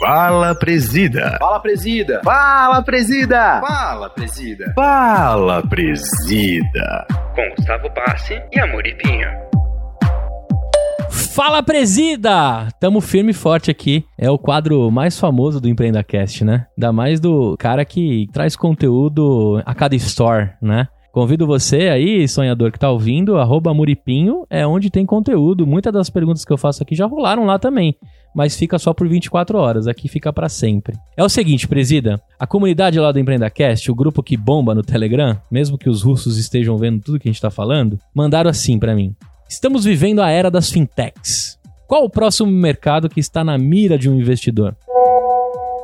Fala, presida. Fala, presida. Fala, presida. Fala, presida. Fala, presida. Com Gustavo Bassi e Amoripinho. Fala, presida! Tamo firme e forte aqui. É o quadro mais famoso do EmpreendaCast, né? Ainda mais do cara que traz conteúdo a cada store, né? Convido você aí, sonhador que tá ouvindo, arroba Muripinho, é onde tem conteúdo. Muitas das perguntas que eu faço aqui já rolaram lá também mas fica só por 24 horas, aqui fica para sempre. É o seguinte, presida, a comunidade lá do EmpreendaCast, o grupo que bomba no Telegram, mesmo que os russos estejam vendo tudo que a gente tá falando, mandaram assim para mim: Estamos vivendo a era das fintechs. Qual o próximo mercado que está na mira de um investidor?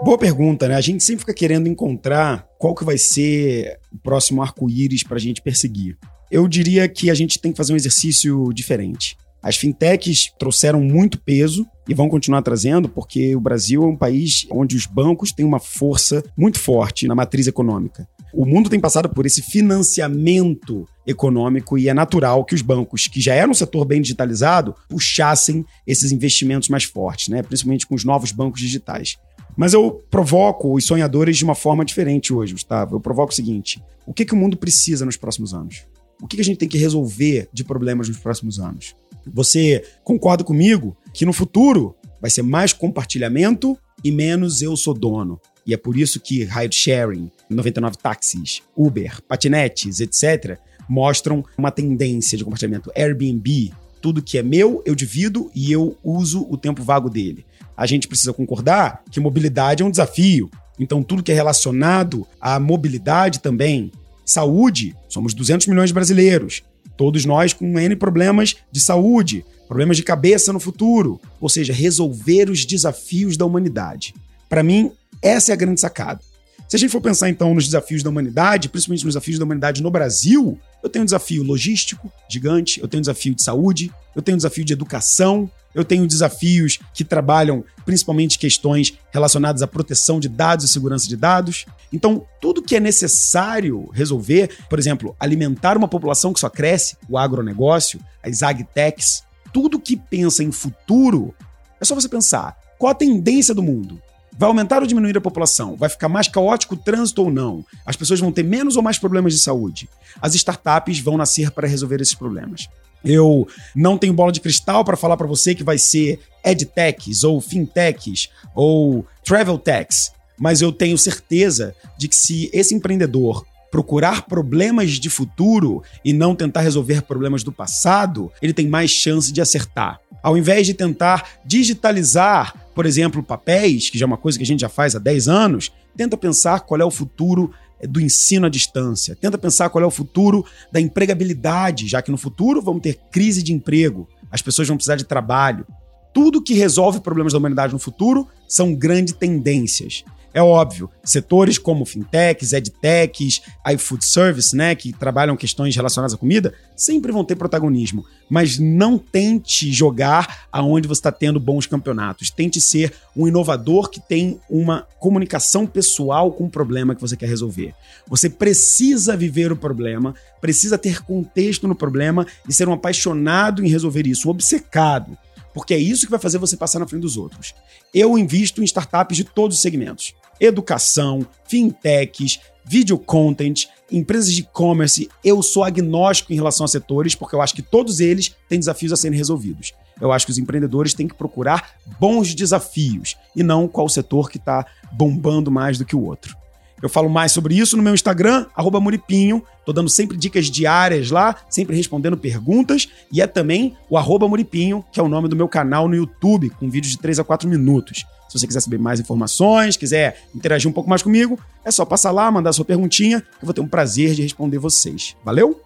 Boa pergunta, né? A gente sempre fica querendo encontrar qual que vai ser o próximo arco-íris para a gente perseguir. Eu diria que a gente tem que fazer um exercício diferente. As fintechs trouxeram muito peso e vão continuar trazendo, porque o Brasil é um país onde os bancos têm uma força muito forte na matriz econômica. O mundo tem passado por esse financiamento econômico e é natural que os bancos, que já eram um setor bem digitalizado, puxassem esses investimentos mais fortes, né? principalmente com os novos bancos digitais. Mas eu provoco os sonhadores de uma forma diferente hoje, Gustavo. Eu provoco o seguinte: o que, que o mundo precisa nos próximos anos? O que, que a gente tem que resolver de problemas nos próximos anos? Você concorda comigo que no futuro vai ser mais compartilhamento e menos eu sou dono? E é por isso que ride sharing, 99 táxis, Uber, patinetes, etc., mostram uma tendência de compartilhamento. Airbnb, tudo que é meu, eu divido e eu uso o tempo vago dele. A gente precisa concordar que mobilidade é um desafio. Então, tudo que é relacionado à mobilidade também. Saúde, somos 200 milhões de brasileiros. Todos nós com N problemas de saúde, problemas de cabeça no futuro, ou seja, resolver os desafios da humanidade. Para mim, essa é a grande sacada. Se a gente for pensar então nos desafios da humanidade, principalmente nos desafios da humanidade no Brasil, eu tenho um desafio logístico gigante, eu tenho um desafio de saúde, eu tenho um desafio de educação, eu tenho desafios que trabalham principalmente questões relacionadas à proteção de dados e segurança de dados. Então, tudo que é necessário resolver, por exemplo, alimentar uma população que só cresce, o agronegócio, as agtechs, tudo que pensa em futuro, é só você pensar qual a tendência do mundo. Vai aumentar ou diminuir a população? Vai ficar mais caótico o trânsito ou não? As pessoas vão ter menos ou mais problemas de saúde? As startups vão nascer para resolver esses problemas. Eu não tenho bola de cristal para falar para você que vai ser edtechs ou fintechs ou travel techs, mas eu tenho certeza de que se esse empreendedor procurar problemas de futuro e não tentar resolver problemas do passado, ele tem mais chance de acertar. Ao invés de tentar digitalizar, por exemplo, papéis, que já é uma coisa que a gente já faz há 10 anos, tenta pensar qual é o futuro do ensino à distância. Tenta pensar qual é o futuro da empregabilidade, já que no futuro vamos ter crise de emprego, as pessoas vão precisar de trabalho. Tudo que resolve problemas da humanidade no futuro são grandes tendências. É óbvio, setores como fintechs, edtechs, iFood Service, né, que trabalham questões relacionadas à comida, sempre vão ter protagonismo. Mas não tente jogar aonde você está tendo bons campeonatos. Tente ser um inovador que tem uma comunicação pessoal com o problema que você quer resolver. Você precisa viver o problema, precisa ter contexto no problema e ser um apaixonado em resolver isso, um obcecado porque é isso que vai fazer você passar na frente dos outros. Eu invisto em startups de todos os segmentos educação, fintechs, video content, empresas de e-commerce. Eu sou agnóstico em relação a setores, porque eu acho que todos eles têm desafios a serem resolvidos. Eu acho que os empreendedores têm que procurar bons desafios e não qual setor que está bombando mais do que o outro. Eu falo mais sobre isso no meu Instagram, Muripinho. Tô dando sempre dicas diárias lá, sempre respondendo perguntas. E é também o Muripinho, que é o nome do meu canal no YouTube, com vídeos de 3 a 4 minutos. Se você quiser saber mais informações, quiser interagir um pouco mais comigo, é só passar lá, mandar sua perguntinha, que eu vou ter um prazer de responder vocês. Valeu?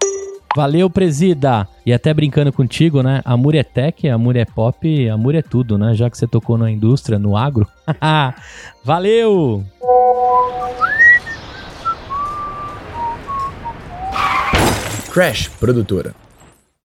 Valeu, presida! E até brincando contigo, né? Amor é tech, amor é pop, amor é tudo, né? Já que você tocou na indústria, no agro. Valeu! Crash Produtora.